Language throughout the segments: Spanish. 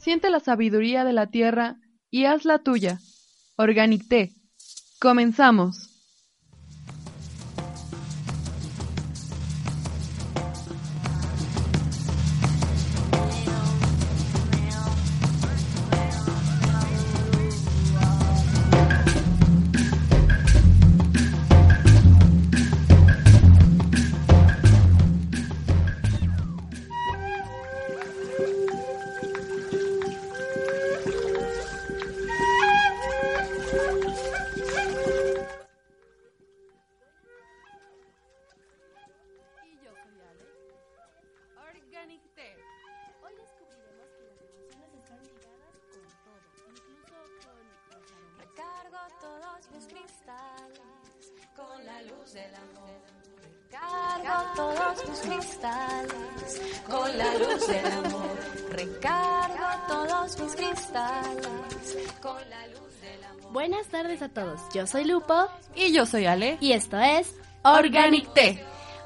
siente la sabiduría de la tierra y haz la tuya. Organic Té. Comenzamos. Yo soy Lupo y yo soy Ale y esto es Organic Té.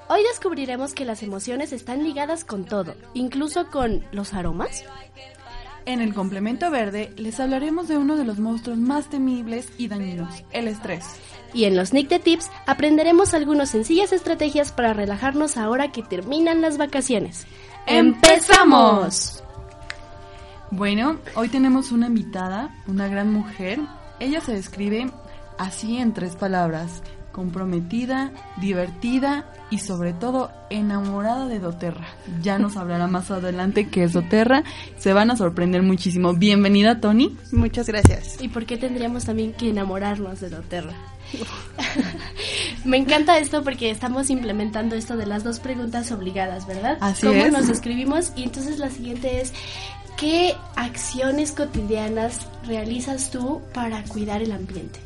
Hoy descubriremos que las emociones están ligadas con todo, incluso con los aromas. En el complemento verde les hablaremos de uno de los monstruos más temibles y dañinos, el estrés. Y en los Nick de Tips aprenderemos algunas sencillas estrategias para relajarnos ahora que terminan las vacaciones. ¡Empezamos! Bueno, hoy tenemos una invitada, una gran mujer, ella se describe así en tres palabras, comprometida, divertida y sobre todo enamorada de Doterra. Ya nos hablará más adelante qué es Doterra. Se van a sorprender muchísimo. Bienvenida, Tony. Muchas gracias. ¿Y por qué tendríamos también que enamorarnos de Doterra? Me encanta esto porque estamos implementando esto de las dos preguntas obligadas, ¿verdad? Así ¿Cómo es. nos escribimos? Y entonces la siguiente es, ¿qué acciones cotidianas realizas tú para cuidar el ambiente?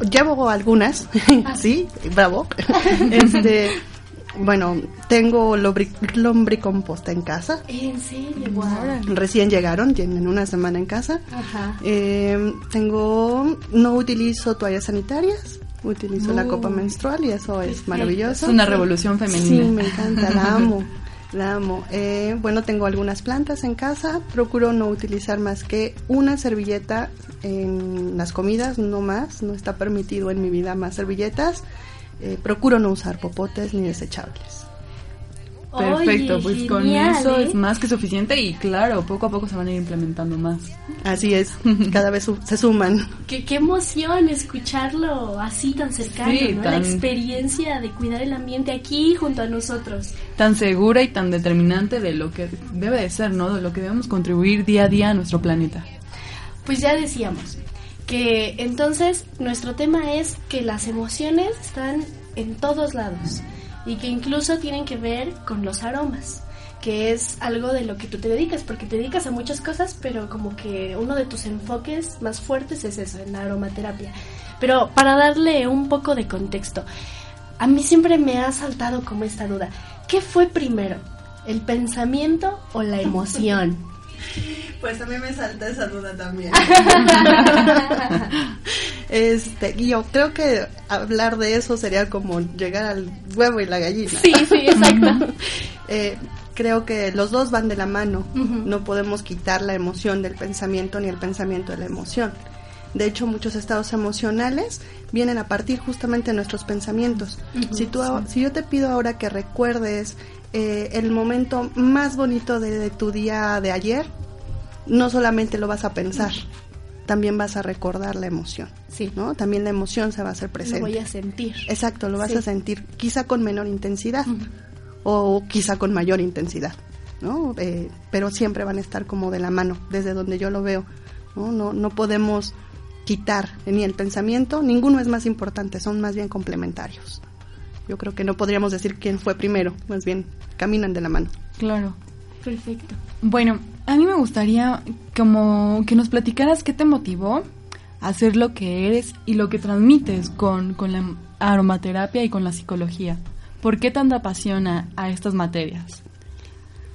Uh, llevo algunas, Ah. sí, bravo. este, bueno, tengo lombricomposta en casa. ¿En serio? Wow. Recién llegaron, tienen una semana en casa. Ajá. Eh, tengo, no utilizo toallas sanitarias, utilizo la copa menstrual y eso es maravilloso. Es una revolución Sí, femenina. me encanta, la amo. La amo. Eh, bueno, tengo algunas plantas en casa. Procuro no utilizar más que una servilleta en las comidas, no más. No está permitido en mi vida más servilletas. Eh, procuro no usar popotes ni desechables. Perfecto, Oye, pues con eso ¿eh? es más que suficiente y claro, poco a poco se van a ir implementando más. Así es, cada vez su- se suman. Qué, qué emoción escucharlo así tan cercano, Sí, ¿no? La experiencia de cuidar el ambiente aquí junto a nosotros. Tan segura y tan determinante de lo que debe de ser, ¿no? De lo que debemos contribuir día a día a nuestro planeta. Pues ya decíamos que entonces nuestro tema es que las emociones están en todos lados y que incluso tienen que ver con los aromas, que es algo de lo que tú te dedicas, porque te dedicas a muchas cosas, pero como que uno de tus enfoques más fuertes es eso, en la aromaterapia. Pero para darle un poco de contexto, a mí siempre me ha saltado como esta duda, ¿qué fue primero? ¿El pensamiento o la emoción? Pues a mí me salta esa duda también. este, y yo creo que hablar de eso sería como llegar al huevo y la gallina. Sí, sí, exacto. Eh, creo que los dos van de la mano. No podemos quitar la emoción del pensamiento ni el pensamiento de la emoción. De hecho, muchos estados emocionales vienen a partir justamente de nuestros pensamientos. Si, tú, si yo te pido ahora que recuerdes eh, el momento más bonito de, de tu día de ayer, no solamente lo vas a pensar, también vas a recordar la emoción. Sí. ¿no? También la emoción se va a hacer Lo presente. voy a sentir. Exacto, lo vas Sí. a sentir quizá con menor intensidad o quizá con mayor intensidad, ¿no? Eh, pero siempre van a estar como de la mano, desde donde yo lo veo, ¿no? No, no podemos quitar ni el pensamiento, ninguno es más importante, son más bien complementarios. Yo creo que no podríamos decir quién fue primero, más bien caminan de la mano. Claro. Perfecto. Bueno, a mí me gustaría como que nos platicaras qué te motivó a hacer lo que eres y lo que transmites con, con la aromaterapia y con la psicología. ¿Por qué tanta pasión a, a estas materias?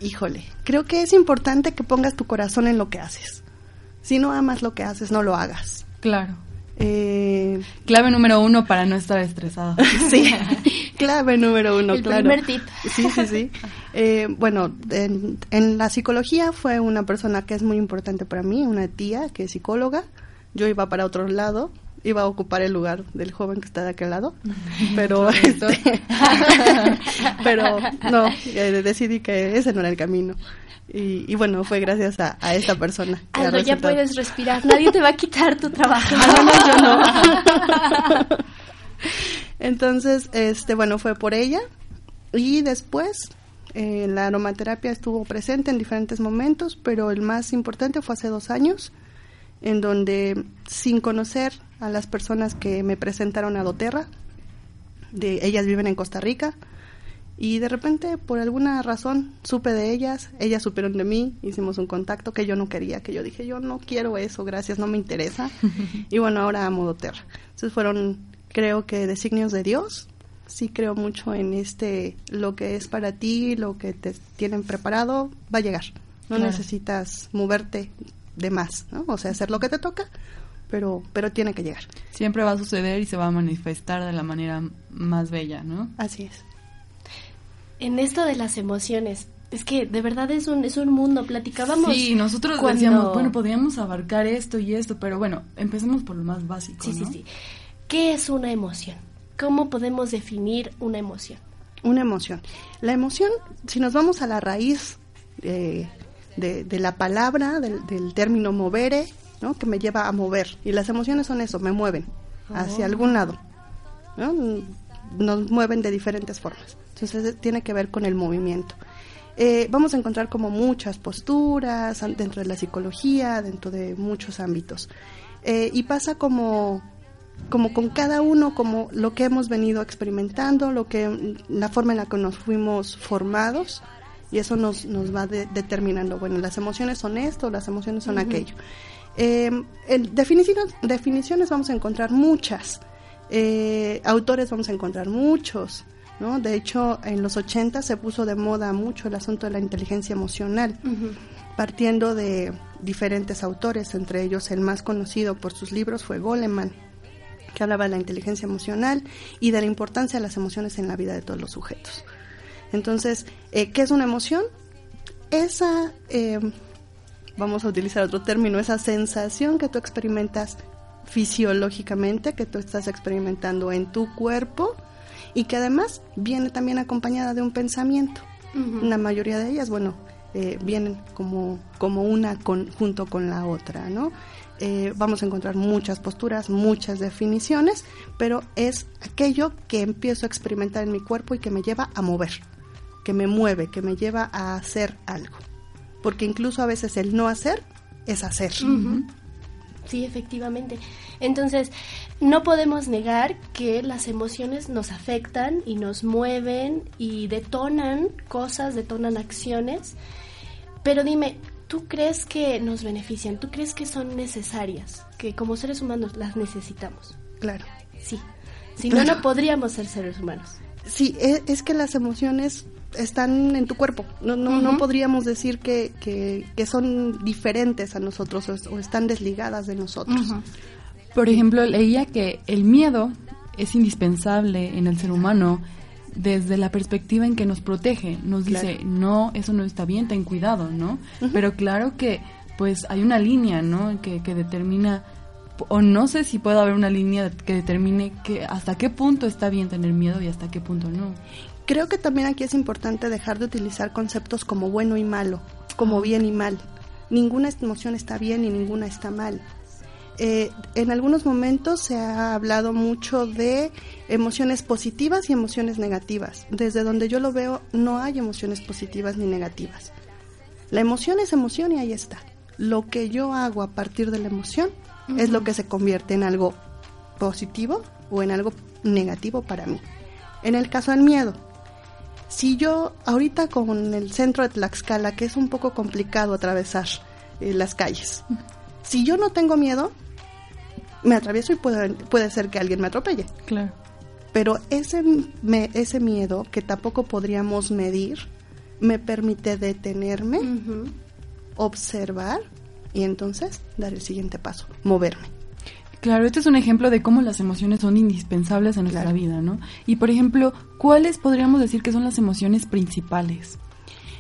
Híjole, creo que es importante que pongas tu corazón en lo que haces. Si no amas lo que haces, no lo hagas. Claro. Eh, clave número uno para no estar estresado. sí, clave número uno, El claro. primer tip. Sí, sí, sí. Eh, bueno, en, en, la psicología fue una persona que es muy importante para mí, una tía que es psicóloga. Yo iba para otro lado, iba a ocupar el lugar del joven que está de aquel lado, pero este, pero no, eh, decidí que ese no era el camino. Y, y, bueno, fue gracias a, a esta persona. Aldo, ya puedes respirar, nadie te va a quitar tu trabajo. no, no, yo no. Entonces, este, bueno, fue por ella. Y después, eh, la aromaterapia estuvo presente en diferentes momentos, pero el más importante fue hace dos años, en donde, sin conocer a las personas que me presentaron a Doterra, de, ellas viven en Costa Rica, y de repente, por alguna razón, supe de ellas, ellas supieron de mí, hicimos un contacto que yo no quería, que yo dije, yo no quiero eso, gracias, no me interesa. y bueno, ahora amo Doterra. Entonces fueron, creo que, designios de Dios. Sí creo mucho en este, lo que es para ti, lo que te tienen preparado, va a llegar. No claro. necesitas moverte de más, ¿no? O sea, hacer lo que te toca, pero, pero tiene que llegar. Siempre va a suceder y se va a manifestar de la manera más bella, ¿no? Así es en esto de las emociones, es que de verdad es un, es un mundo. Platicábamos. Sí, nosotros cuando... decíamos, bueno, podríamos abarcar esto y esto, pero bueno, empecemos por lo más básico. Sí, ¿no? sí, sí. ¿Qué es una emoción? ¿Cómo podemos definir una emoción? Una emoción. La emoción, si nos vamos a la raíz de, de, de la palabra, del, del, término movere, ¿no? que me lleva a mover. Y las emociones son eso, me mueven hacia Oh. algún lado. ¿no? Nos mueven de diferentes formas. Entonces tiene que ver con el movimiento. Eh, vamos a encontrar como muchas posturas dentro de la psicología, dentro de muchos ámbitos. Eh, y pasa como, como con cada uno, como lo que hemos venido experimentando, lo que, la forma en la que nos fuimos formados, y eso nos, nos va de, determinando, bueno, las emociones son esto, las emociones son uh -huh. aquello. Eh, en definiciones, definiciones vamos a encontrar muchas, eh, autores vamos a encontrar muchos, ¿no? De hecho, en los 80 se puso de moda mucho el asunto de la inteligencia emocional, uh -huh. partiendo de diferentes autores, entre ellos el más conocido por sus libros fue Goleman, que hablaba de la inteligencia emocional y de la importancia de las emociones en la vida de todos los sujetos. Entonces, eh, ¿qué es una emoción? Esa, eh, vamos a utilizar otro término, esa sensación que tú experimentas fisiológicamente, que tú estás experimentando en tu cuerpo, y que además viene también acompañada de un pensamiento. Uh -huh. La mayoría de ellas, bueno, eh, vienen como, como una con, junto con la otra, ¿no? Eh, vamos a encontrar muchas posturas, muchas definiciones, pero es aquello que empiezo a experimentar en mi cuerpo y que me lleva a mover, que me mueve, que me lleva a hacer algo. Porque incluso a veces el no hacer es hacer. Uh -huh. Sí, efectivamente. Entonces, no podemos negar que las emociones nos afectan y nos mueven y detonan cosas, detonan acciones. Pero dime, ¿tú crees que nos benefician? ¿Tú crees que son necesarias? Que como seres humanos las necesitamos. Claro. Sí. Si no, no podríamos ser seres humanos. Sí, es, es que las emociones están en tu cuerpo. No, no, uh -huh. no podríamos decir que, que, que, son diferentes a nosotros o, o están desligadas de nosotros. Uh -huh. Por ejemplo, leía que el miedo es indispensable en el ser humano desde la perspectiva en que nos protege. Nos dice, no, eso no está bien, ten cuidado, ¿no? Uh -huh. Pero claro que pues hay una línea, ¿no? Que, que determina o no sé si puede haber una línea que determine que hasta qué punto está bien tener miedo y hasta qué punto no. Creo que también aquí es importante dejar de utilizar conceptos como bueno y malo, como bien y mal. Ninguna emoción está bien y ninguna está mal. Eh, en algunos momentos se ha hablado mucho de emociones positivas y emociones negativas. Desde donde yo lo veo, no hay emociones positivas ni negativas. La emoción es emoción y ahí está. Lo que yo hago a partir de la emoción uh -huh. es lo que se convierte en algo positivo o en algo negativo para mí. En el caso del miedo, si yo ahorita con el centro de Tlaxcala, que es un poco complicado atravesar eh, las calles, si yo no tengo miedo, me atravieso y puede, puede ser que alguien me atropelle. Claro. Pero ese, me, ese miedo, que tampoco podríamos medir, me permite detenerme, uh -huh. observar y entonces dar el siguiente paso, moverme. Claro, este es un ejemplo de cómo las emociones son indispensables en nuestra vida, ¿no? Y por ejemplo, ¿cuáles podríamos decir que son las emociones principales?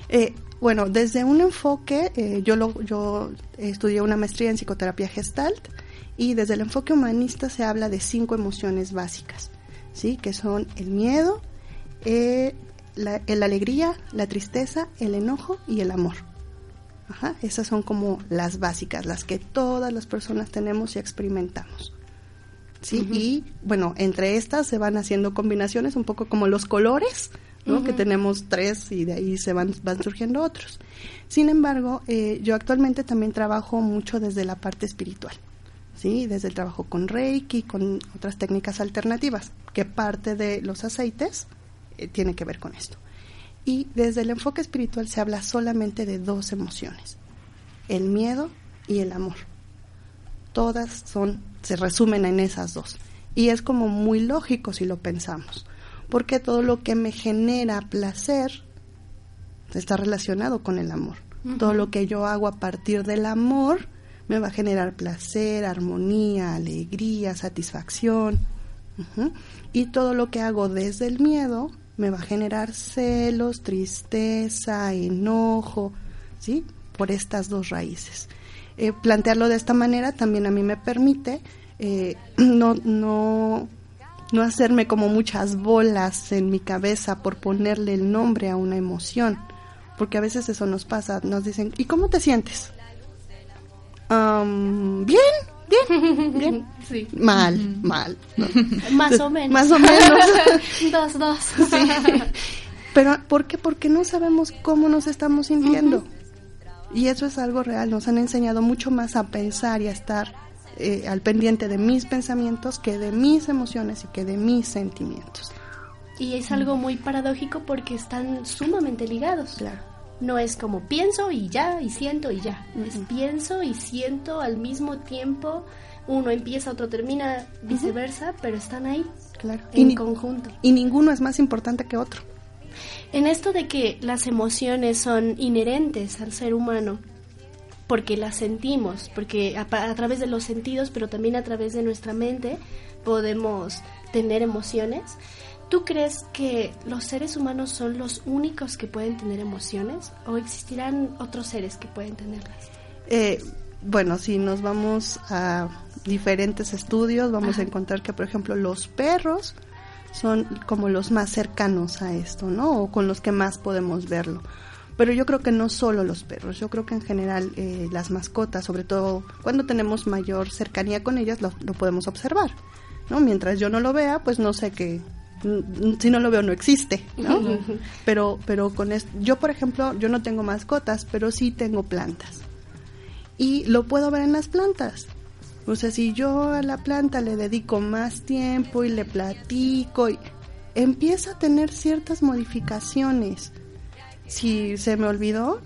Eh, bueno, desde un enfoque, eh, yo, lo, yo estudié una maestría en psicoterapia gestalt y desde el enfoque humanista se habla de cinco emociones básicas, ¿sí? Que son el miedo, eh, la, la alegría, la tristeza, el enojo y el amor. Ajá, esas son como las básicas, las que todas las personas tenemos y experimentamos. ¿sí? Y bueno, entre estas se van haciendo combinaciones, un poco como los colores, ¿no? Que tenemos tres y de ahí se van, van surgiendo otros. Sin embargo, eh, yo actualmente también trabajo mucho desde la parte espiritual, ¿sí? Desde el trabajo con Reiki, con otras técnicas alternativas, que parte de los aceites eh, tiene que ver con esto. Y desde el enfoque espiritual se habla solamente de dos emociones, el miedo y el amor. Todas son, se resumen en esas dos. Y es como muy lógico si lo pensamos, porque todo lo que me genera placer está relacionado con el amor. Todo lo que yo hago a partir del amor me va a generar placer, armonía, alegría, satisfacción. Y todo lo que hago desde el miedo me va a generar celos, tristeza, enojo, ¿sí? Por estas dos raíces. Eh, plantearlo de esta manera también a mí me permite eh, no, no, no hacerme como muchas bolas en mi cabeza por ponerle el nombre a una emoción, porque a veces eso nos pasa, nos dicen, ¿y cómo te sientes? bien, bien, bien. Sí. Mal, mal. ¿no? Más o menos. Más o menos. dos, dos. Pero, ¿por qué? Porque no sabemos cómo nos estamos sintiendo. Y eso es algo real. Nos han enseñado mucho más a pensar y a estar eh, al pendiente de mis pensamientos que de mis emociones y que de mis sentimientos. Y es algo muy paradójico porque están sumamente ligados. Claro. No es como pienso y ya, y siento y ya. Es pienso y siento al mismo tiempo. Uno empieza, otro termina, viceversa, pero están ahí, Claro. en Y, conjunto. y ninguno es más importante que otro. En esto de que las emociones son inherentes al ser humano, porque las sentimos, porque a, a través de los sentidos, pero también a través de nuestra mente, podemos tener emociones. ¿Tú crees que los seres humanos son los únicos que pueden tener emociones o existirán otros seres que pueden tenerlas? Eh, bueno, si nos vamos a diferentes estudios, vamos a encontrar que, por ejemplo, los perros son como los más cercanos a esto, ¿no? O con los que más podemos verlo. Pero yo creo que no solo los perros, yo creo que en general eh, las mascotas, sobre todo cuando tenemos mayor cercanía con ellas, lo, lo podemos observar, ¿no? Mientras yo no lo vea, pues no sé qué, si no lo veo no existe, ¿no? pero, pero con esto, yo por ejemplo, yo no tengo mascotas, pero sí tengo plantas y lo puedo ver en las plantas. O sea, si yo a la planta le dedico más tiempo y le platico, y empieza a tener ciertas modificaciones. Si se me olvidó,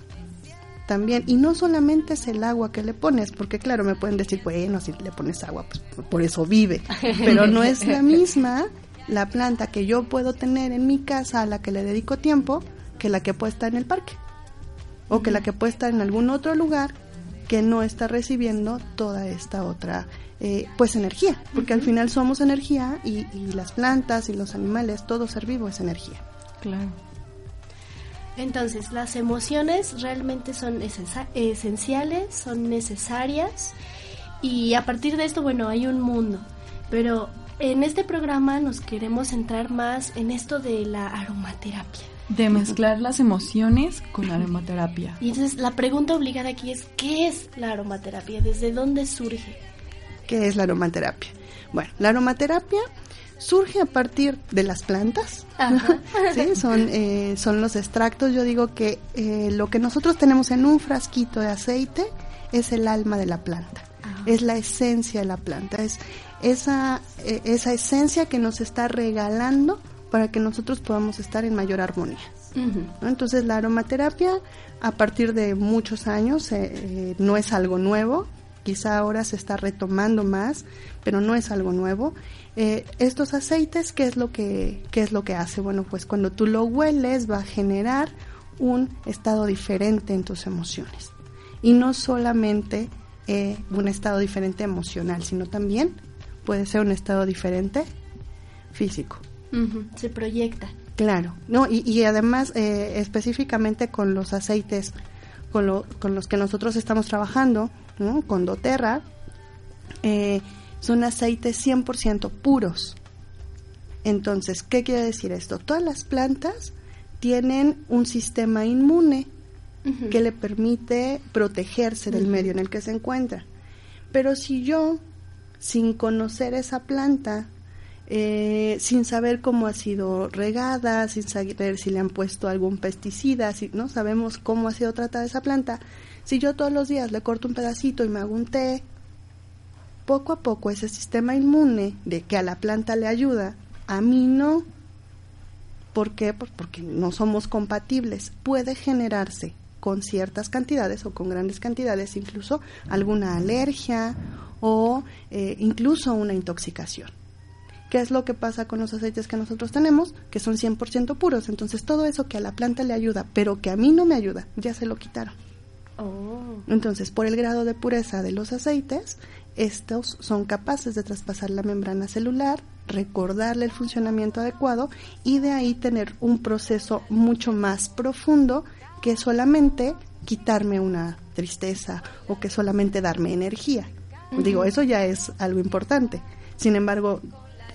también. Y no solamente es el agua que le pones, porque claro, me pueden decir, bueno, si le pones agua, pues por eso vive. Pero no es la misma la planta que yo puedo tener en mi casa a la que le dedico tiempo que la que puede estar en el parque. O que la que puede estar en algún otro lugar que no está recibiendo toda esta otra eh, pues energía. Porque al final somos energía y, y las plantas y los animales todo ser vivo es energía. Claro. Entonces, las emociones realmente son esenciales, son necesarias. Y a partir de esto, bueno, hay un mundo. Pero en este programa nos queremos centrar más en esto de la aromaterapia. De mezclar las emociones con aromaterapia. Y entonces la pregunta obligada aquí es, ¿qué es la aromaterapia? ¿Desde dónde surge? ¿Qué es la aromaterapia? Bueno, la aromaterapia surge a partir de las plantas. Ajá. Sí, son, eh, son los extractos. Yo digo que eh, lo que nosotros tenemos en un frasquito de aceite es el alma de la planta, es la esencia de la planta, es esa, eh, esa esencia que nos está regalando para que nosotros podamos estar en mayor armonía. Entonces la aromaterapia a partir de muchos años eh, eh, no es algo nuevo, quizá ahora se está retomando más, pero no es algo nuevo. Eh, estos aceites, ¿qué es, lo que, ¿qué es lo que hace? Bueno, pues cuando tú lo hueles va a generar un estado diferente en tus emociones. Y no solamente eh, un estado diferente emocional, sino también puede ser un estado diferente físico. Se proyecta. Claro, no y, y además eh, específicamente con los aceites con, lo, con los que nosotros estamos trabajando, ¿no? con doTERRA, eh, son aceites 100% puros. Entonces, ¿qué quiere decir esto? Todas las plantas tienen un sistema inmune que le permite protegerse del medio en el que se encuentra. Pero si yo, sin conocer esa planta, eh, sin saber cómo ha sido regada, sin saber si le han puesto algún pesticida, si no sabemos cómo ha sido tratada esa planta, si yo todos los días le corto un pedacito y me hago un té, poco a poco ese sistema inmune de que a la planta le ayuda, a mí no. ¿Por qué? Porque no somos compatibles. Puede generarse con ciertas cantidades o con grandes cantidades incluso alguna alergia o eh, incluso una intoxicación. ¿Qué es lo que pasa con los aceites que nosotros tenemos? Que son 100% puros. Entonces todo eso que a la planta le ayuda, pero que a mí no me ayuda, ya se lo quitaron. Oh. Entonces, por el grado de pureza de los aceites, estos son capaces de traspasar la membrana celular, recordarle el funcionamiento adecuado y de ahí tener un proceso mucho más profundo que solamente quitarme una tristeza o que solamente darme energía. Digo, eso ya es algo importante. Sin embargo,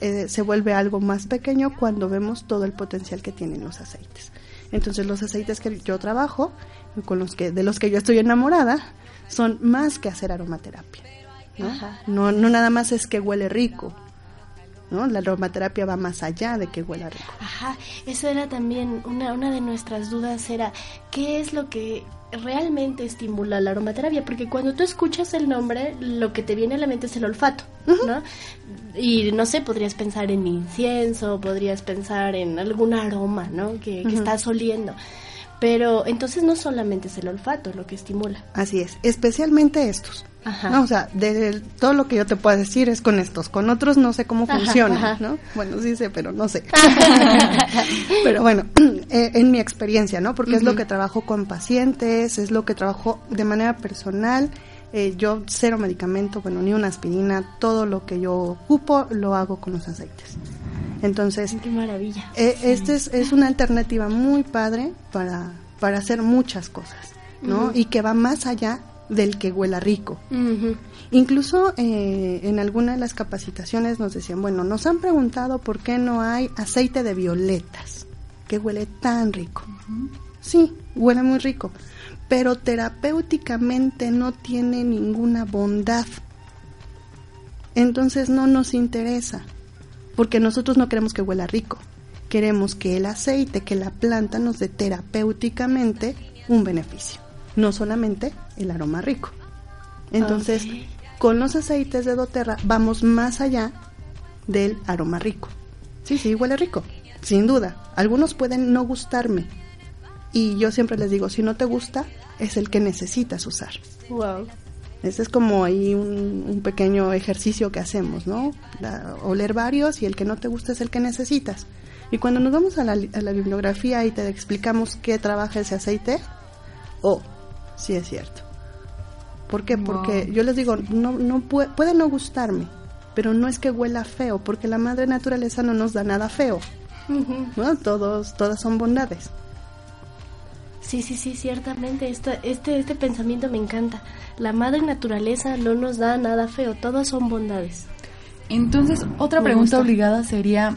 eh, se vuelve algo más pequeño cuando vemos todo el potencial que tienen los aceites. Entonces, los aceites que yo trabajo, con los que de los que yo estoy enamorada, son más que hacer aromaterapia. ¿no? No, nada más es que huele rico, ¿no? La aromaterapia va más allá de que huela rico. Ajá, eso era también una, una de nuestras dudas, era ¿qué es lo que realmente estimula la aromaterapia? Porque cuando tú escuchas el nombre, lo que te viene a la mente es el olfato, ¿no? Y no sé, podrías pensar en incienso, podrías pensar en algún aroma, ¿no? Que, que estás oliendo. Pero entonces no solamente es el olfato lo que estimula. Así es, especialmente estos. No, o sea, de, todo lo que yo te puedo decir es con estos, con otros no sé cómo funciona, ¿no? Bueno, sí sé, pero no sé. pero bueno, eh, en mi experiencia, ¿no? Porque es lo que trabajo con pacientes, es lo que trabajo de manera personal. Eh, yo cero medicamento, bueno, ni una aspirina, todo lo que yo ocupo lo hago con los aceites. Entonces, qué maravilla. Eh, este es, es, una alternativa muy padre para, para hacer muchas cosas, ¿no? Y que va más allá del que huela rico. Incluso eh, en alguna de las capacitaciones nos decían, bueno, nos han preguntado por qué no hay aceite de violetas, que huele tan rico. Sí, huele muy rico, pero terapéuticamente no tiene ninguna bondad. Entonces no nos interesa, porque nosotros no queremos que huela rico. Queremos que el aceite, que la planta nos dé terapéuticamente un beneficio no solamente el aroma rico. Entonces, con los aceites de doTERRA vamos más allá del aroma rico. Sí, sí, huele rico, sin duda. Algunos pueden no gustarme. Y yo siempre les digo, si no te gusta, es el que necesitas usar. Wow. Ese es como ahí un, pequeño ejercicio que hacemos, ¿no? oler varios y el que no te gusta es el que necesitas. Y cuando nos vamos a la, a la bibliografía y te explicamos qué trabaja ese aceite, oh, sí es cierto. ¿Por qué? Porque yo les digo, no, no puede, puede no gustarme, pero no es que huela feo, porque la madre naturaleza no nos da nada feo. ¿no? Todos, todas son bondades. Sí, sí, sí, ciertamente. Este, este, este pensamiento me encanta. La madre naturaleza no nos da nada feo, todas son bondades. Entonces, otra pregunta obligada sería,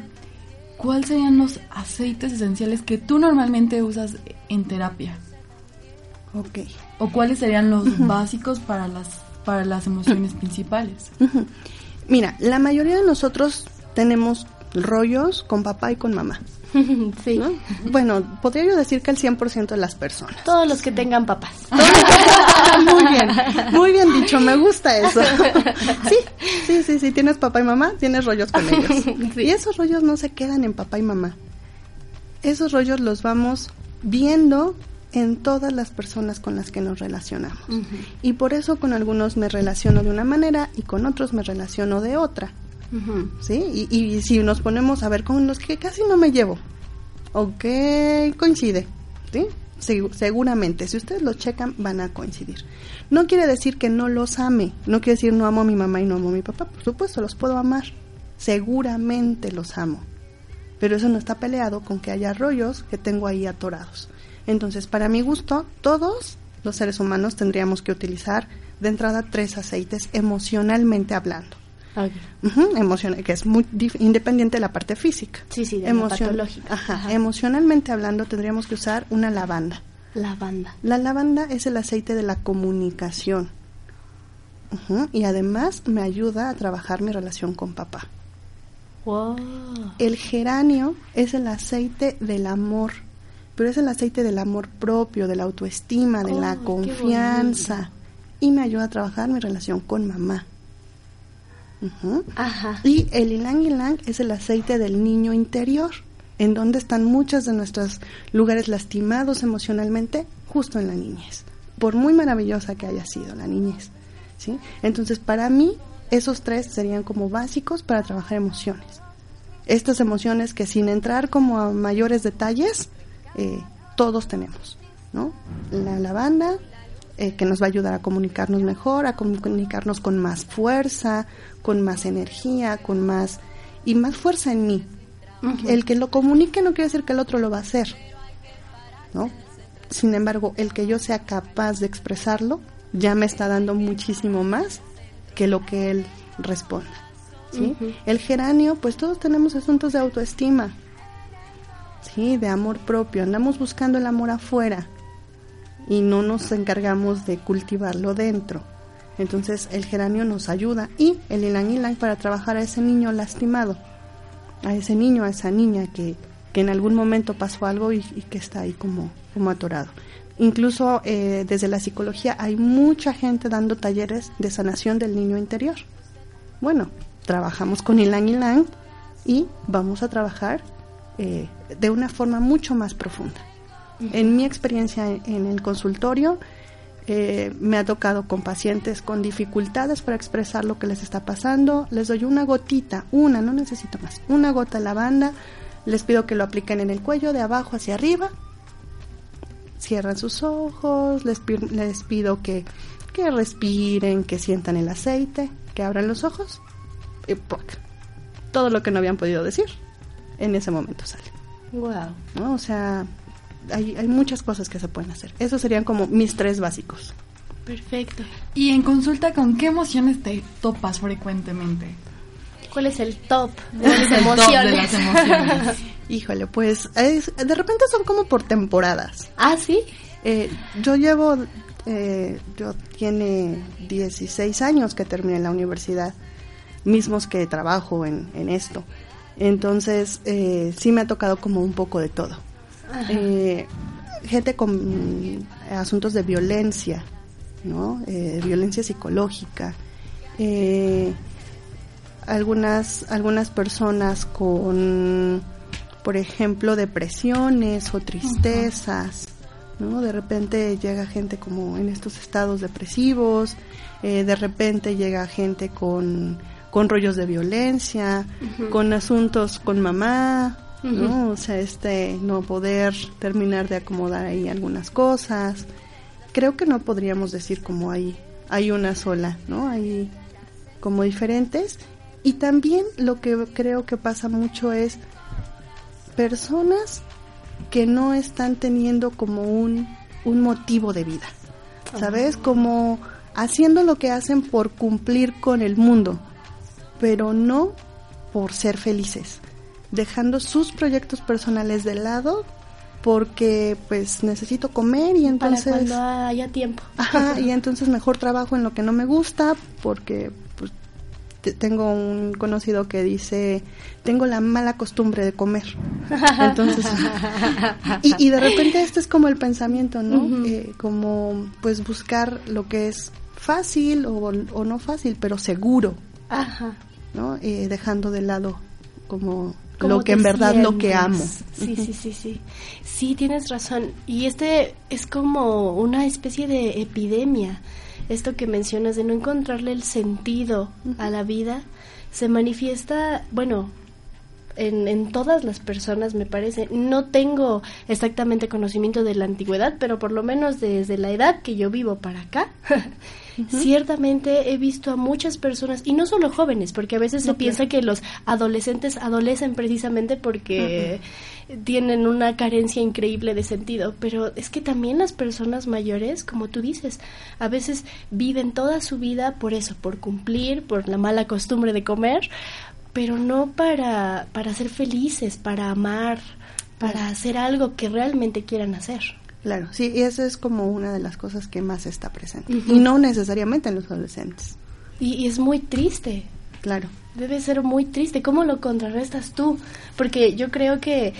¿cuáles serían los aceites esenciales que tú normalmente usas en terapia? Ok. ¿O cuáles serían los básicos para las, para las emociones principales? Mira, la mayoría de nosotros tenemos rollos con papá y con mamá. sí. Bueno, podría yo decir que el 100% de las personas. Todos los que tengan papás. muy bien, muy bien dicho, me gusta eso. sí, sí, sí, sí, tienes papá y mamá, tienes rollos con ellos. Y esos rollos no se quedan en papá y mamá. Esos rollos los vamos viendo en todas las personas con las que nos relacionamos. Y por eso con algunos me relaciono de una manera y con otros me relaciono de otra. ¿Sí? Y, si nos ponemos a ver con los que casi no me llevo, ok, coincide, ¿sí? seguramente, si ustedes lo checan, van a coincidir. No quiere decir que no los ame, no quiere decir no amo a mi mamá y no amo a mi papá, por supuesto, los puedo amar, seguramente los amo, pero eso no está peleado con que haya rollos que tengo ahí atorados. Entonces, para mi gusto, todos los seres humanos tendríamos que utilizar de entrada tres aceites emocionalmente hablando. que es muy independiente de la parte física. Sí, sí, de patológica. Emocionalmente hablando, tendríamos que usar una lavanda. Lavanda. La lavanda es el aceite de la comunicación. y además me ayuda a trabajar mi relación con papá. El geranio es el aceite del amor, pero es el aceite del amor propio, de la autoestima, de la confianza. Y me ayuda a trabajar mi relación con mamá. Y el ilang ilang es el aceite del niño interior, en donde están muchos de nuestros lugares lastimados emocionalmente, justo en la niñez, por muy maravillosa que haya sido la niñez. ¿sí? Entonces, para mí, esos tres serían como básicos para trabajar emociones. Estas emociones que sin entrar como a mayores detalles, eh, todos tenemos, ¿no? La lavanda, eh, que nos va a ayudar a comunicarnos mejor, a comunicarnos con más fuerza, con más energía, con más y más fuerza en mí. El que lo comunique no quiere decir que el otro lo va a hacer, ¿no? Sin embargo, el que yo sea capaz de expresarlo ya me está dando muchísimo más que lo que él responda. ¿sí? El geranio, pues todos tenemos asuntos de autoestima, ¿sí? de amor propio. Andamos buscando el amor afuera y no nos encargamos de cultivarlo dentro. Entonces el geranio nos ayuda y el ilang ilang para trabajar a ese niño lastimado, a ese niño, a esa niña que, que en algún momento pasó algo y, que está ahí como, como atorado. Incluso eh, desde la psicología hay mucha gente dando talleres de sanación del niño interior. Bueno, trabajamos con ilang ilang y vamos a trabajar eh, de una forma mucho más profunda. En mi experiencia en el consultorio, eh, me ha tocado con pacientes con dificultades para expresar lo que les está pasando. Les doy una gotita, una, no necesito más, una gota de lavanda. Les pido que lo apliquen en el cuello, de abajo hacia arriba. Cierran sus ojos, les, les pido que, que respiren, que sientan el aceite, que abran los ojos y todo lo que no habían podido decir en ese momento sale. Wow. O sea, hay, hay muchas cosas que se pueden hacer. Esos serían como mis tres básicos. Perfecto. Y en consulta, ¿con qué emociones te topas frecuentemente? ¿Cuál es el top de las emociones? Híjole, pues de repente son como por temporadas. Ah, sí. Eh, yo llevo, eh, yo tiene 16 años que terminé la universidad, mismos que trabajo en, en esto. Entonces, eh, sí me ha tocado como un poco de todo eh, gente con asuntos de violencia, ¿no? Eh, violencia psicológica, eh, algunas, algunas personas con, por ejemplo, depresiones o tristezas, ¿no? De repente llega gente como en estos estados depresivos, eh, de repente llega gente con, con rollos de violencia, con asuntos con mamá, ¿no? O sea, este no poder terminar de acomodar ahí algunas cosas. Creo que no podríamos decir como hay hay una sola, ¿no? Hay como diferentes y también lo que creo que pasa mucho es personas que no están teniendo como un, un motivo de vida, ¿sabes? Como haciendo lo que hacen por cumplir con el mundo, pero no por ser felices dejando sus proyectos personales de lado porque pues necesito comer y entonces para cuando haya tiempo. Ajá y entonces mejor trabajo en lo que no me gusta porque pues tengo un conocido que dice tengo la mala costumbre de comer entonces y, de repente este es como el pensamiento no eh, como pues buscar lo que es fácil o, o no fácil pero seguro. Ajá no eh, dejando de lado como lo que en verdad lo que amo. Sí, sí, sí, sí. Sí, tienes razón. Y este es como una especie de epidemia. Esto que mencionas de no encontrarle el sentido a la vida se manifiesta, bueno, en, en todas las personas, me parece. No tengo exactamente conocimiento de la antigüedad, pero por lo menos desde la edad que yo vivo para acá, ciertamente he visto a muchas personas, y no solo jóvenes, porque a veces se piensa que los adolescentes adolecen precisamente porque tienen una carencia increíble de sentido, pero es que también las personas mayores, como tú dices, a veces viven toda su vida por eso, por cumplir, por la mala costumbre de comer, pero no para, para ser felices, para amar, para hacer algo que realmente quieran hacer. Claro, sí, y eso es como una de las cosas que más está presente. Y no necesariamente en los adolescentes. Y, y, es muy triste. Claro. Debe ser muy triste. ¿Cómo lo contrarrestas tú? Porque yo creo que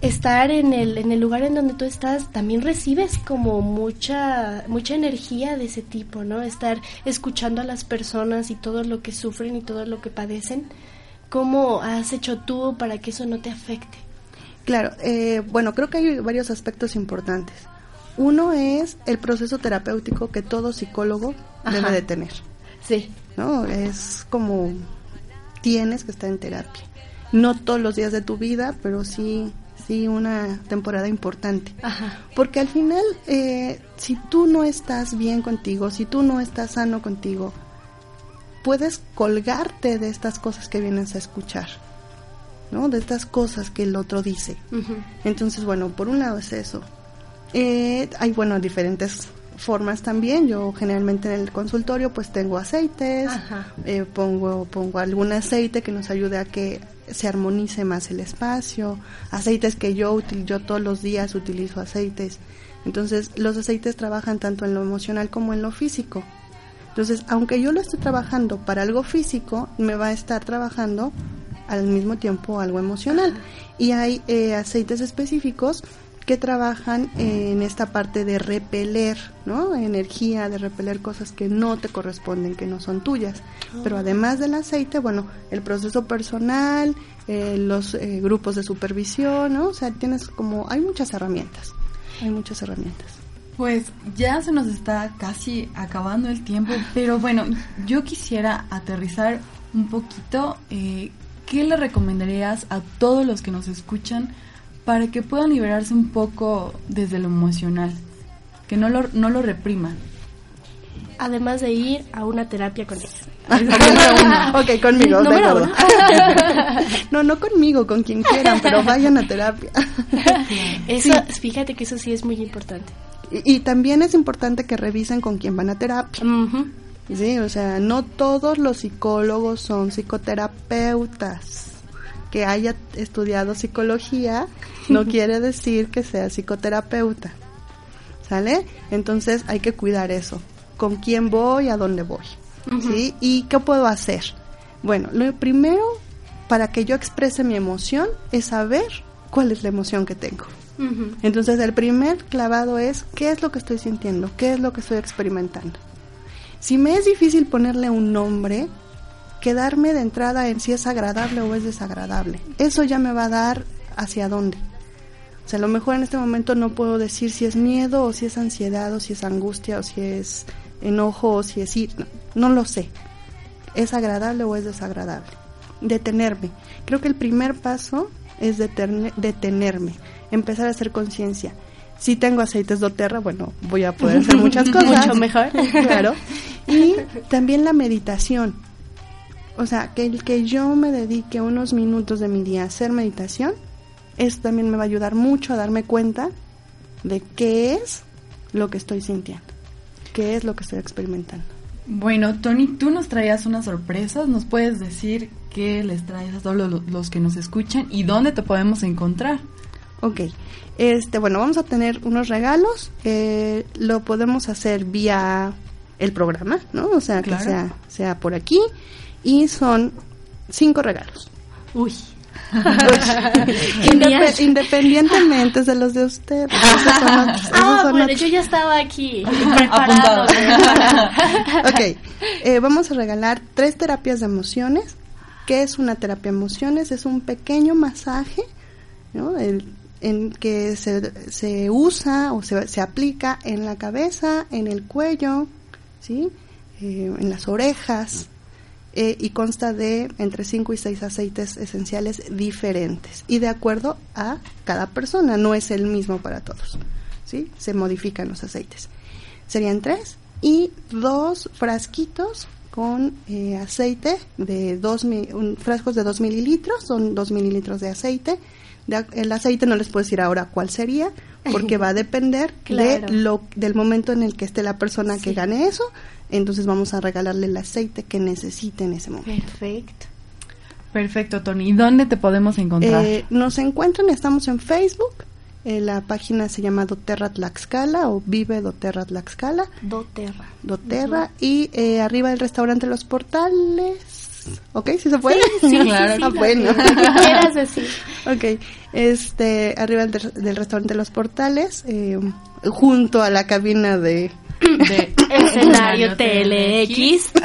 estar en el, en el lugar en donde tú estás también recibes como mucha, mucha energía de ese tipo, ¿no? Estar escuchando a las personas y todo lo que sufren y todo lo que padecen. ¿Cómo has hecho tú para que eso no te afecte? Claro, eh, bueno, creo que hay varios aspectos importantes. Uno es el proceso terapéutico que todo psicólogo Ajá. debe de tener. Sí. ¿No? Es como tienes que estar en terapia. No todos los días de tu vida, pero sí, sí una temporada importante. Ajá. Porque al final, eh, si tú no estás bien contigo, si tú no estás sano contigo, puedes colgarte de estas cosas que vienes a escuchar. ¿No? De estas cosas que el otro dice. Uh -huh. Entonces, bueno, por un lado es eso. Eh, hay, bueno, diferentes formas también. Yo generalmente en el consultorio pues tengo aceites, eh, pongo, pongo algún aceite que nos ayude a que se armonice más el espacio, aceites que yo, yo todos los días utilizo aceites. Entonces los aceites trabajan tanto en lo emocional como en lo físico. Entonces, aunque yo lo esté trabajando para algo físico, me va a estar trabajando al mismo tiempo algo emocional. Y hay eh, aceites específicos que trabajan en esta parte de repeler, ¿no? Energía, de repeler cosas que no te corresponden, que no son tuyas. Pero además del aceite, bueno, el proceso personal, eh, los eh, grupos de supervisión, ¿no? O sea, tienes como, hay muchas herramientas, hay muchas herramientas. Pues ya se nos está casi acabando el tiempo, pero bueno, yo quisiera aterrizar un poquito. Eh, ¿Qué le recomendarías a todos los que nos escuchan para que puedan liberarse un poco desde lo emocional? Que no lo, no lo repriman. Además de ir a una terapia con ellos. ok, conmigo. No, no, no conmigo, con quien quieran, pero vayan a terapia. eso, sí. fíjate que eso sí es muy importante. Y, y, también es importante que revisen con quién van a terapia. Uh -huh. Sí, o sea, no todos los psicólogos son psicoterapeutas. Que haya estudiado psicología no quiere decir que sea psicoterapeuta. ¿Sale? Entonces hay que cuidar eso. ¿Con quién voy? ¿A dónde voy? Uh -huh. ¿Sí? ¿Y qué puedo hacer? Bueno, lo primero para que yo exprese mi emoción es saber cuál es la emoción que tengo. Uh -huh. Entonces el primer clavado es qué es lo que estoy sintiendo, qué es lo que estoy experimentando. Si me es difícil ponerle un nombre, quedarme de entrada en si es agradable o es desagradable. Eso ya me va a dar hacia dónde. O sea, a lo mejor en este momento no puedo decir si es miedo o si es ansiedad o si es angustia o si es enojo o si es ir. No, no lo sé. ¿Es agradable o es desagradable? Detenerme. Creo que el primer paso es detenerme, empezar a hacer conciencia si tengo aceites doTERRA, bueno, voy a poder hacer muchas cosas. Mucho mejor. claro. Y también la meditación. O sea, que el que yo me dedique unos minutos de mi día a hacer meditación, eso también me va a ayudar mucho a darme cuenta de qué es lo que estoy sintiendo, qué es lo que estoy experimentando. Bueno, Tony, tú nos traías unas sorpresas, nos puedes decir qué les traes a todos los, los que nos escuchan y dónde te podemos encontrar. Ok, este, bueno, vamos a tener unos regalos, eh, lo podemos hacer vía el programa, ¿no? O sea, claro. que sea, sea por aquí, y son cinco regalos. Uy. Indep independientemente de los de usted. ah, ah bueno, yo ya estaba aquí preparado. ok, eh, vamos a regalar tres terapias de emociones. ¿Qué es una terapia de emociones? Es un pequeño masaje, ¿no? El, en que se, se usa o se, se, aplica en la cabeza, en el cuello, ¿sí? Eh, en las orejas, eh, y consta de entre 5 y 6 aceites esenciales diferentes y de acuerdo a cada persona, no es el mismo para todos. ¿sí? Se modifican los aceites. Serían tres y dos frasquitos con eh, aceite de dos frascos de 2 mililitros, son 2 mililitros de aceite. El aceite no les puedo decir ahora cuál sería, porque va a depender de lo, del momento en el que esté la persona que gane eso. Entonces vamos a regalarle el aceite que necesite en ese momento. Perfecto. Perfecto, Tony. ¿Y dónde te podemos encontrar? Eh, nos encuentran, estamos en Facebook, eh, la página se llama doTERRA Tlaxcala o Vive doTERRA Tlaxcala. doTERRA. doTERRA. Y eh, arriba del restaurante Los Portales. ¿Ok? ¿Sí se puede? Sí, claro. ah, bueno. quieras decir. ok. Este, arriba del, restaurante Los Portales, eh, junto a la cabina de... de escenario TLX.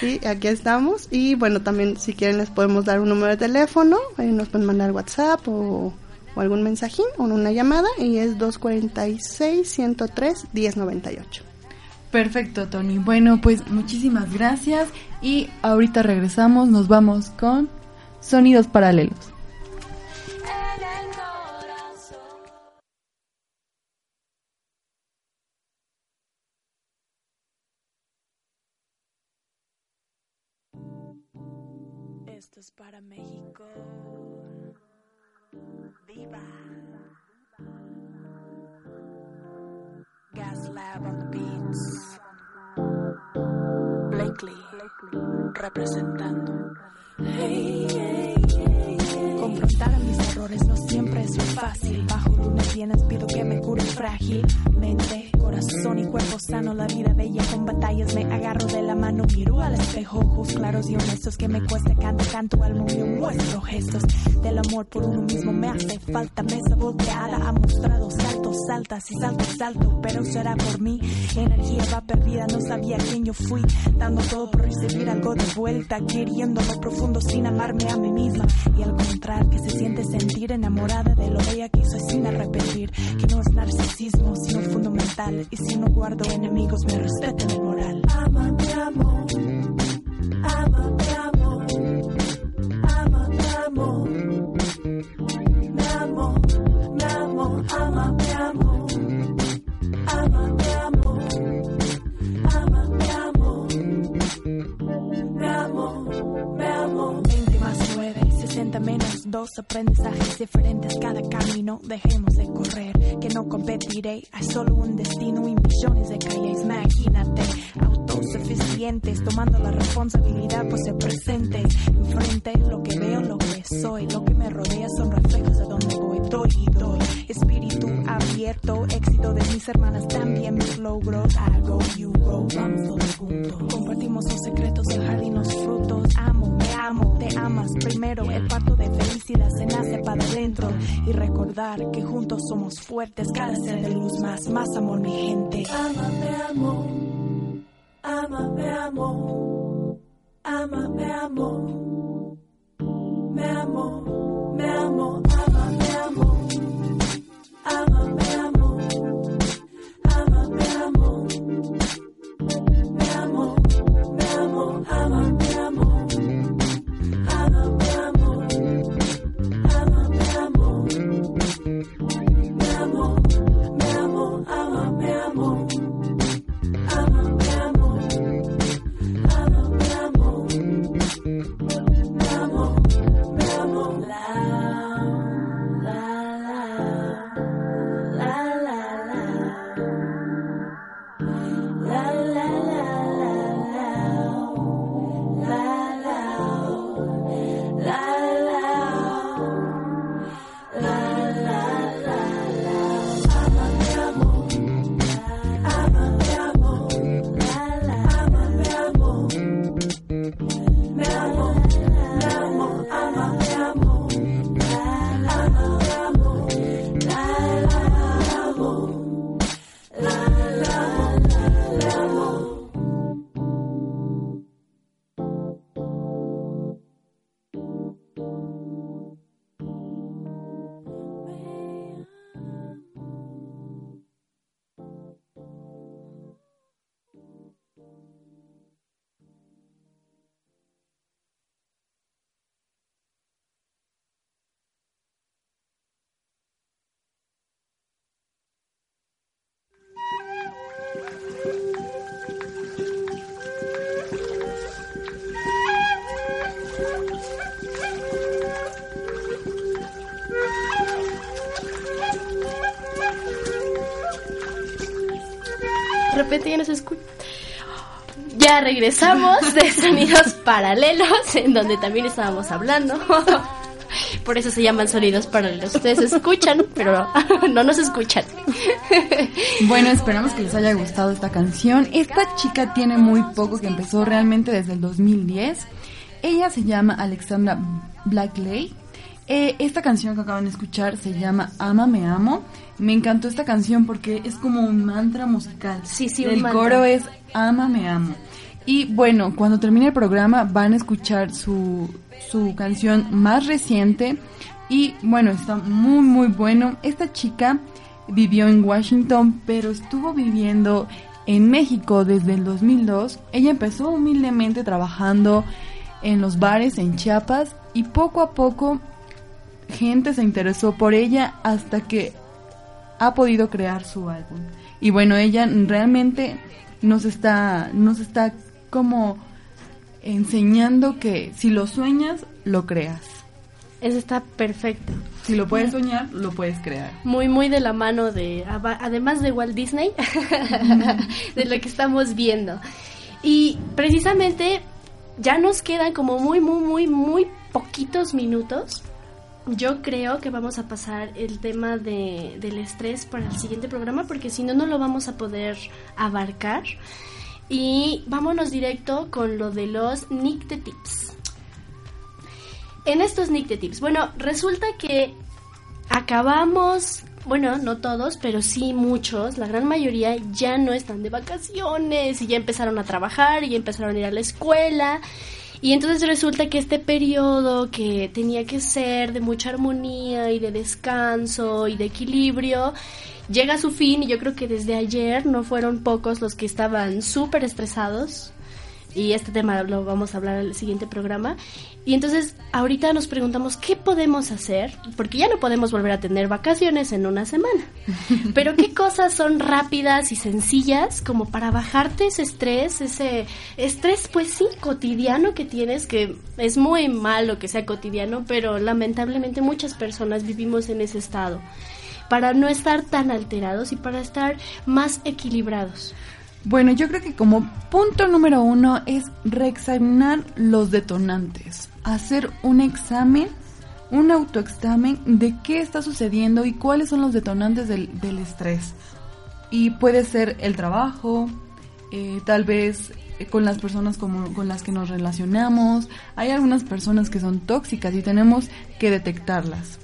Sí, aquí estamos. Y bueno, también si quieren les podemos dar un número de teléfono, nos pueden mandar WhatsApp o o algún mensajín o una llamada y es 246-103-1098. Perfecto, Tony. Bueno, pues muchísimas gracias y ahorita regresamos, nos vamos con Sonidos Paralelos. Blakely, representando. Confrontar a mis errores no siempre es fácil. Bajo lunes vienes, pido que me cure frágil. Corazón y cuerpo sano, la vida bella con batallas. Me agarro de la mano, miro al espejo, ojos claros y honestos. Que me cueste canto, canto al mundo, muestro gestos del amor por uno mismo. Me hace falta mesa volteada, ha mostrado saltos, saltas y salto, salto. Pero será por mí, energía va perdida, no sabía quién yo fui. Dando todo por recibir algo de vuelta, queriendo lo profundo sin amarme a mí misma. Y al contrario, que se siente sentir enamorada de lo bella que hizo sin arrepentir. Que no es narcisismo, sino fundamental. Y si no guardo enemigos, me respeten el moral. Ama, me amo. Ama, me amo. Ama, me amo. Me amo, me amo, ama, me amo. Ama, me amo. Ama, me amo. Me amo, me amo. 20 más 9, 60 menos 2, aprendizajes diferentes cada camino. Dejemos love. Ya regresamos de sonidos paralelos, en donde también estábamos hablando. Por eso se llaman sonidos paralelos. Ustedes escuchan, pero no nos escuchan. Bueno, esperamos que les haya gustado esta canción. Esta chica tiene muy poco que empezó realmente desde el 2010. Ella se llama Alexandra Blackley. Eh, esta canción que acaban de escuchar se llama Ama Me Amo. Me encantó esta canción porque es como un mantra musical. Sí, sí, un El mantra. coro es Ama Me Amo. Y bueno, cuando termine el programa van a escuchar su, su canción más reciente. Y bueno, está muy muy bueno. Esta chica vivió en Washington, pero estuvo viviendo en México desde el 2002. Ella empezó humildemente trabajando en los bares en Chiapas y poco a poco gente se interesó por ella hasta que ha podido crear su álbum. Y bueno, ella realmente nos está, nos está como enseñando que si lo sueñas, lo creas. Eso está perfecto. Si lo puedes soñar, lo puedes crear. Muy, muy de la mano de, además de Walt Disney, de lo que estamos viendo. Y precisamente ya nos quedan como muy, muy, muy, muy poquitos minutos. Yo creo que vamos a pasar el tema de, del estrés para el siguiente programa porque si no, no lo vamos a poder abarcar. Y vámonos directo con lo de los Nick the Tips. En estos Nick the Tips, bueno, resulta que acabamos, bueno, no todos, pero sí muchos, la gran mayoría ya no están de vacaciones y ya empezaron a trabajar y ya empezaron a ir a la escuela. Y entonces resulta que este periodo que tenía que ser de mucha armonía y de descanso y de equilibrio, llega a su fin y yo creo que desde ayer no fueron pocos los que estaban súper estresados. Y este tema lo vamos a hablar en el siguiente programa. Y entonces ahorita nos preguntamos qué podemos hacer, porque ya no podemos volver a tener vacaciones en una semana. Pero qué cosas son rápidas y sencillas como para bajarte ese estrés, ese estrés pues sí cotidiano que tienes, que es muy malo que sea cotidiano, pero lamentablemente muchas personas vivimos en ese estado. Para no estar tan alterados y para estar más equilibrados. Bueno, yo creo que como punto número uno es reexaminar los detonantes, hacer un examen, un autoexamen de qué está sucediendo y cuáles son los detonantes del, del estrés. Y puede ser el trabajo, eh, tal vez eh, con las personas como, con las que nos relacionamos. Hay algunas personas que son tóxicas y tenemos que detectarlas.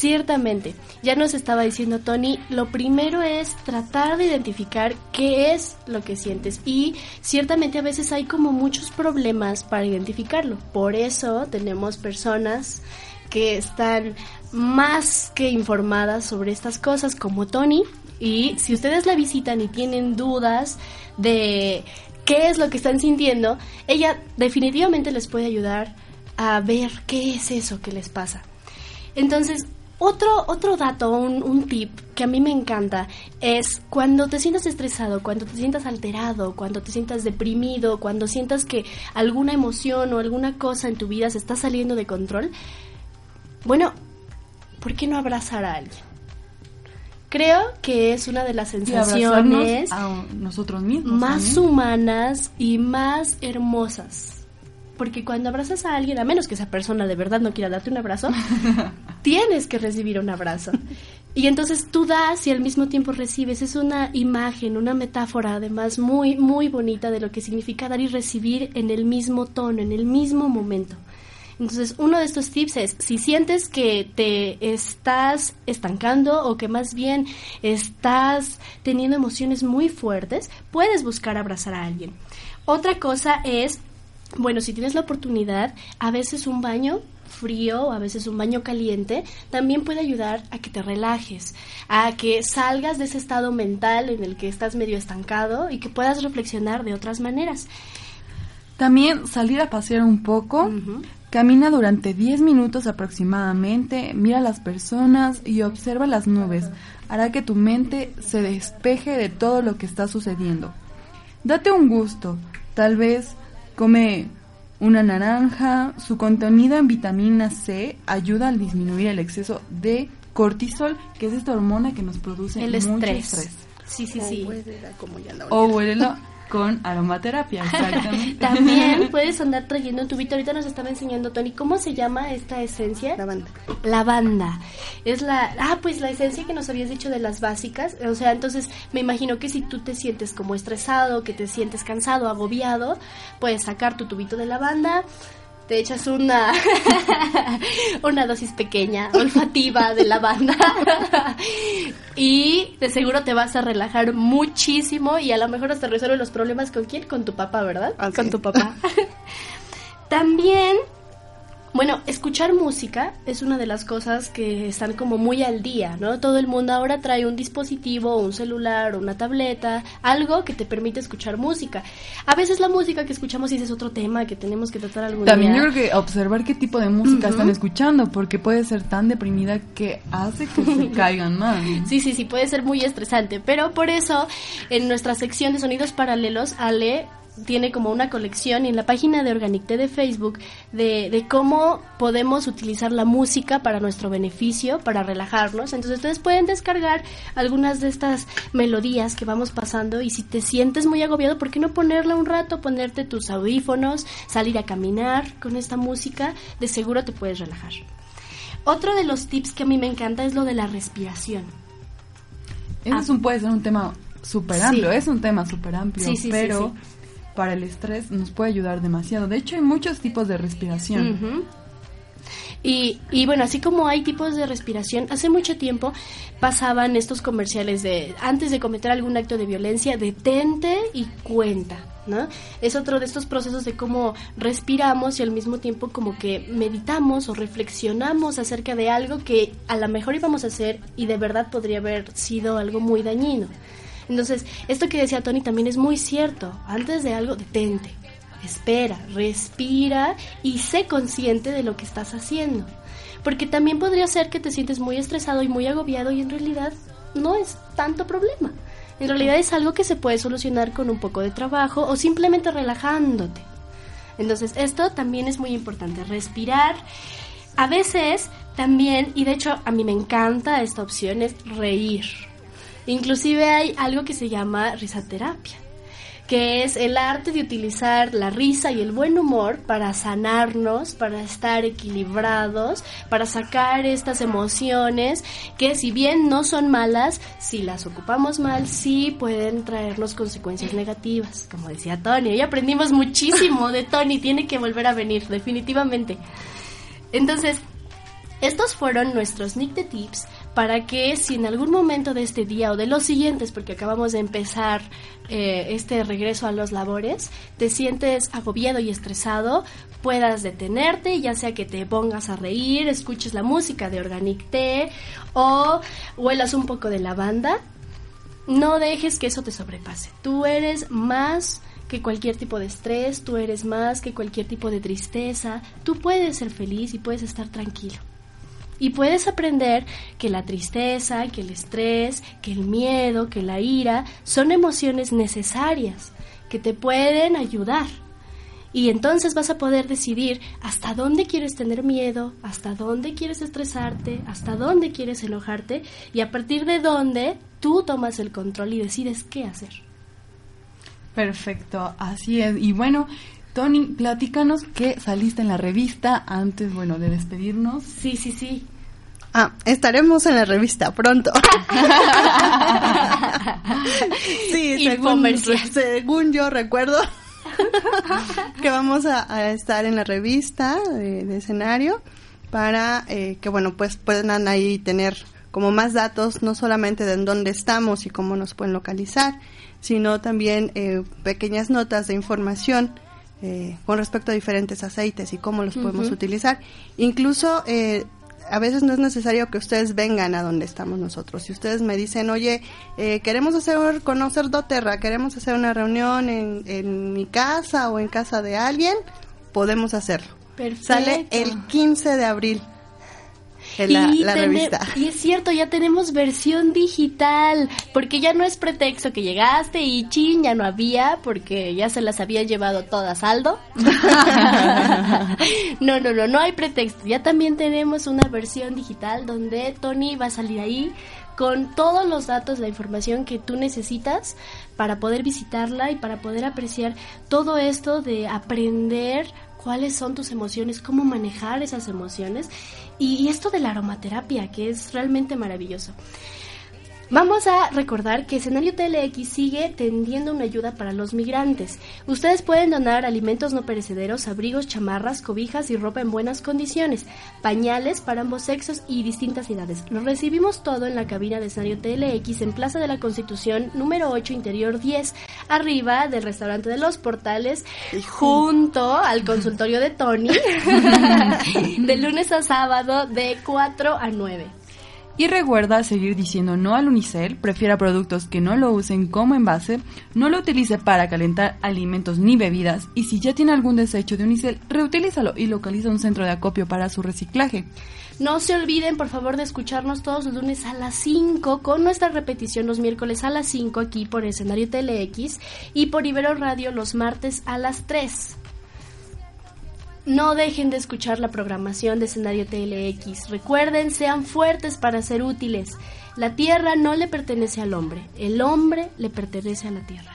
Ciertamente, ya nos estaba diciendo Tony, lo primero es tratar de identificar qué es lo que sientes y ciertamente a veces hay como muchos problemas para identificarlo. Por eso tenemos personas que están más que informadas sobre estas cosas como Tony y si ustedes la visitan y tienen dudas de qué es lo que están sintiendo, ella definitivamente les puede ayudar a ver qué es eso que les pasa. Entonces, otro, otro dato, un, un tip que a mí me encanta es cuando te sientas estresado, cuando te sientas alterado, cuando te sientas deprimido, cuando sientas que alguna emoción o alguna cosa en tu vida se está saliendo de control, bueno, ¿por qué no abrazar a alguien? Creo que es una de las sensaciones a nosotros mismos. más también. humanas y más hermosas. Porque cuando abrazas a alguien, a menos que esa persona de verdad no quiera darte un abrazo, tienes que recibir un abrazo. Y entonces tú das y al mismo tiempo recibes. Es una imagen, una metáfora además muy, muy bonita de lo que significa dar y recibir en el mismo tono, en el mismo momento. Entonces, uno de estos tips es, si sientes que te estás estancando o que más bien estás teniendo emociones muy fuertes, puedes buscar abrazar a alguien. Otra cosa es, bueno, si tienes la oportunidad, a veces un baño frío, a veces un baño caliente, también puede ayudar a que te relajes, a que salgas de ese estado mental en el que estás medio estancado y que puedas reflexionar de otras maneras. También salir a pasear un poco. Camina durante 10 minutos aproximadamente, mira a las personas y observa las nubes. Hará que tu mente se despeje de todo lo que está sucediendo. Date un gusto. Tal vez come una naranja. Su contenido en vitamina C ayuda a disminuir el exceso de cortisol, que es esta hormona que nos produce El mucho estrés. estrés. Sí, sí, sí. O huélelo con aromaterapia, exactamente. También puedes andar trayendo un tubito. Ahorita nos estaba enseñando Tony cómo se llama esta esencia. Lavanda. Lavanda. Es la, ah, pues la esencia que nos habías dicho de las básicas. O sea, entonces me imagino que si tú te sientes como estresado, que te sientes cansado, agobiado, puedes sacar tu tubito de lavanda te echas una una dosis pequeña olfativa de lavanda y de seguro te vas a relajar muchísimo y a lo mejor hasta resuelve los problemas con quién con tu papá verdad Ah, con sí. tu papá. También bueno, escuchar música es una de las cosas que están como muy al día, ¿no? Todo el mundo ahora trae un dispositivo, un celular, una tableta, algo que te permite escuchar música. A veces la música que escuchamos ese es otro tema que tenemos que tratar algún También día. yo creo que observar qué tipo de música están escuchando, porque puede ser tan deprimida que hace que se caigan más. ¿no? Sí, sí, sí, puede ser muy estresante, pero por eso en nuestra sección de sonidos paralelos, Ale tiene como una colección en la página de Organicté de Facebook de, de cómo podemos utilizar la música para nuestro beneficio, para relajarnos. Entonces ustedes pueden descargar algunas de estas melodías que vamos pasando y si te sientes muy agobiado, ¿por qué no ponerla un rato, ponerte tus audífonos, salir a caminar con esta música? De seguro te puedes relajar. Otro de los tips que a mí me encanta es lo de la respiración. Eso Ah. es un, puede ser un tema súper Sí. amplio, es un tema súper amplio, Sí, sí, sí, pero. Para el estrés nos puede ayudar demasiado. De hecho, hay muchos tipos de respiración. Y, y bueno, así como hay tipos de respiración, hace mucho tiempo pasaban estos comerciales de antes de cometer algún acto de violencia, detente y cuenta, ¿no? Es otro de estos procesos de cómo respiramos y al mismo tiempo como que meditamos o reflexionamos acerca de algo que a lo mejor íbamos a hacer y de verdad podría haber sido algo muy dañino. Entonces, esto que decía Tony también es muy cierto. Antes de algo, detente, espera, respira y sé consciente de lo que estás haciendo. Porque también podría ser que te sientes muy estresado y muy agobiado y en realidad no es tanto problema. En realidad es algo que se puede solucionar con un poco de trabajo o simplemente relajándote. Entonces, esto también es muy importante, respirar. A veces también, y de hecho a mí me encanta esta opción, es reír. Inclusive hay algo que se llama risaterapia, que es el arte de utilizar la risa y el buen humor para sanarnos, para estar equilibrados, para sacar estas emociones que si bien no son malas, si las ocupamos mal, sí pueden traernos consecuencias negativas, como decía Tony. Hoy aprendimos muchísimo de Tony, tiene que volver a venir, definitivamente. Entonces, estos fueron nuestros Nick de Tips para que si en algún momento de este día o de los siguientes, porque acabamos de empezar eh, este regreso a los labores, te sientes agobiado y estresado, puedas detenerte, ya sea que te pongas a reír, escuches la música de Organic Tea o huelas un poco de lavanda. No dejes que eso te sobrepase. Tú eres más que cualquier tipo de estrés, tú eres más que cualquier tipo de tristeza, tú puedes ser feliz y puedes estar tranquilo. Y puedes aprender que la tristeza, que el estrés, que el miedo, que la ira son emociones necesarias que te pueden ayudar. Y entonces vas a poder decidir hasta dónde quieres tener miedo, hasta dónde quieres estresarte, hasta dónde quieres enojarte y a partir de dónde tú tomas el control y decides qué hacer. Perfecto, así es. Y bueno, Tony, platícanos que saliste en la revista antes, bueno, de despedirnos. Sí, sí, sí. Ah, estaremos en la revista pronto. sí, según, según yo recuerdo que vamos a, a estar en la revista de, de escenario para eh, que, bueno, pues puedan ahí tener como más datos, no solamente de en dónde estamos y cómo nos pueden localizar, sino también eh, pequeñas notas de información eh, con respecto a diferentes aceites y cómo los podemos utilizar. Incluso eh, a veces no es necesario que ustedes vengan a donde estamos nosotros. Si ustedes me dicen, oye, eh, queremos hacer conocer doTERRA, queremos hacer una reunión en, en mi casa o en casa de alguien, podemos hacerlo. Perfecto. Sale el 15 de abril en la, y, la revista. y es cierto, ya tenemos versión digital, porque ya no es pretexto que llegaste y chin, ya no había, porque ya se las había llevado todas saldo. no, no, no, no hay pretexto. Ya también tenemos una versión digital donde Tony va a salir ahí con todos los datos, la información que tú necesitas para poder visitarla y para poder apreciar todo esto de aprender cuáles son tus emociones, cómo manejar esas emociones y, esto de la aromaterapia, que es realmente maravilloso. Vamos a recordar que Escenario TLX sigue tendiendo una ayuda para los migrantes. Ustedes pueden donar alimentos no perecederos, abrigos, chamarras, cobijas y ropa en buenas condiciones, pañales para ambos sexos y distintas edades. Lo recibimos todo en la cabina de Escenario TLX en Plaza de la Constitución número 8, interior 10, arriba del restaurante de los portales, junto al consultorio de Tony, de lunes a sábado de 4 a 9. Y recuerda seguir diciendo no al unicel, prefiera productos que no lo usen como envase, no lo utilice para calentar alimentos ni bebidas y si ya tiene algún desecho de unicel, reutilízalo y localiza un centro de acopio para su reciclaje. No se olviden, por favor, de escucharnos todos los lunes a las 5 con nuestra repetición los miércoles a las 5 aquí por Escenario TLX y por Ibero Radio los martes a las 3. No dejen de escuchar la programación de escenario TLX. Recuerden, sean fuertes para ser útiles. La tierra no le pertenece al hombre, el hombre le pertenece a la tierra.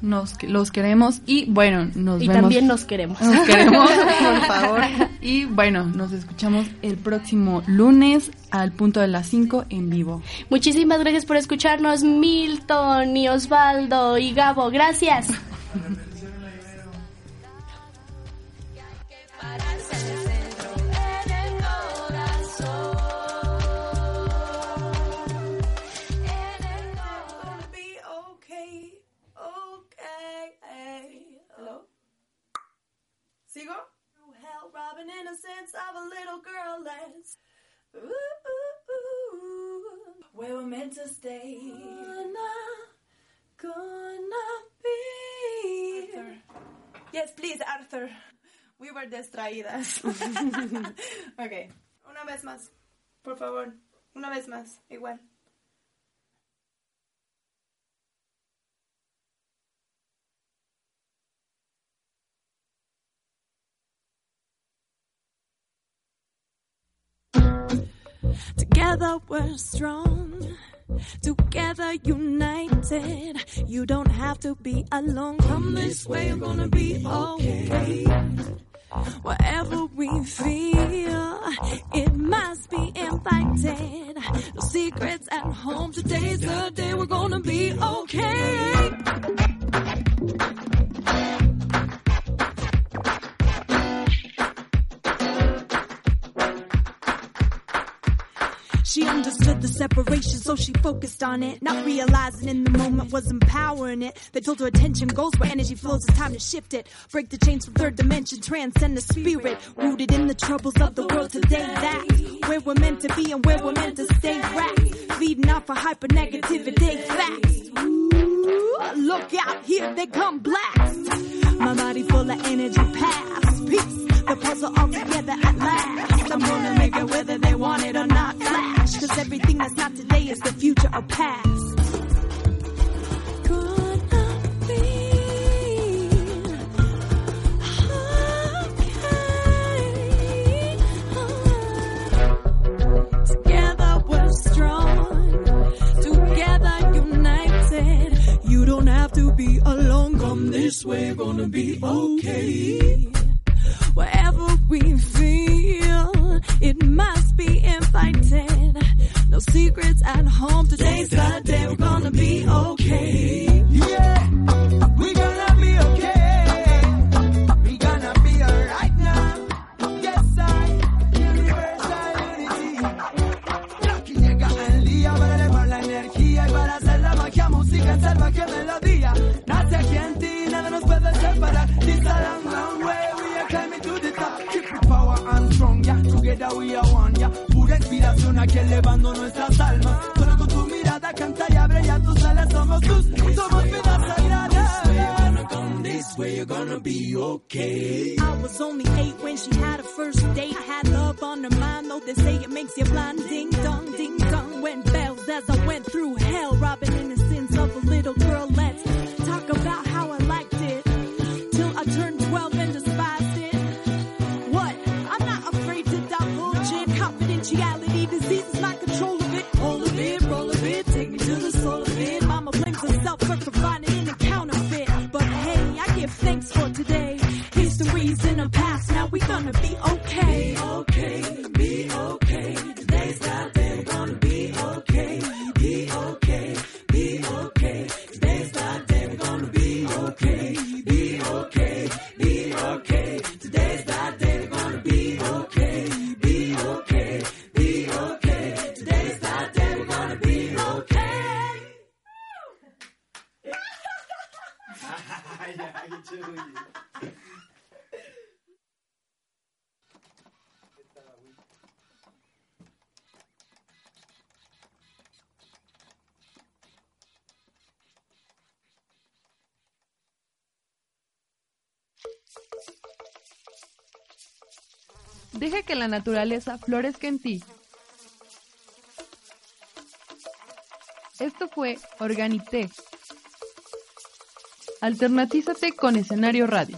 Nos los queremos y bueno, nos y vemos. también nos queremos. Nos queremos, por favor. Y bueno, nos escuchamos el próximo lunes al punto de las 5 en vivo. Muchísimas gracias por escucharnos, Milton y Osvaldo y Gabo. Gracias. Hell, innocence of a little girl that's ooh, ooh, ooh, where we're meant to stay. Gonna, gonna be. Arthur. Yes, please, Arthur. We were distraídas. ok, una vez más, por favor, una vez más, igual. Together we're strong. Together united. You don't have to be alone. Come this way, you're gonna be okay. Whatever we feel, it must be invited. No secrets at home. Today's the day we're gonna be okay. The separation, so she focused on it. Not realizing in the moment was empowering it. They told her attention goes where energy flows, it's time to shift it. Break the chains from third dimension, transcend the spirit. Rooted in the troubles of the world today, that's where we're meant to be and where we're meant to stay wrapped. Feeding off of hyper negativity, facts. Ooh, look out, here they come blast. My body full of energy, past peace. The puzzle all together at last. I'm gonna make it whether they want it or not. Flash, cause everything that's not today is the future or past. Gonna be okay. Together we're strong. Together united. You don't have to be alone. Come this way, gonna be okay. Wherever we feel, it must be invited. No secrets at home. Today's the day we're gonna be okay. Yeah, strong, yeah. Together we are one, yeah. Pura inspiración aquí elevando nuestras almas. Solo con tu mirada canta y abre ya tus alas. Somos tus, somos vidas sagradas. This way you're gonna be okay. I was only eight when she had her first date. Had love on her mind, though they say it makes you blind. Ding dong, ding dong, went bells as I went through hell, robbing Deja que la naturaleza florezca en ti. Esto fue Organité. Alternatízate con Escenario Radio.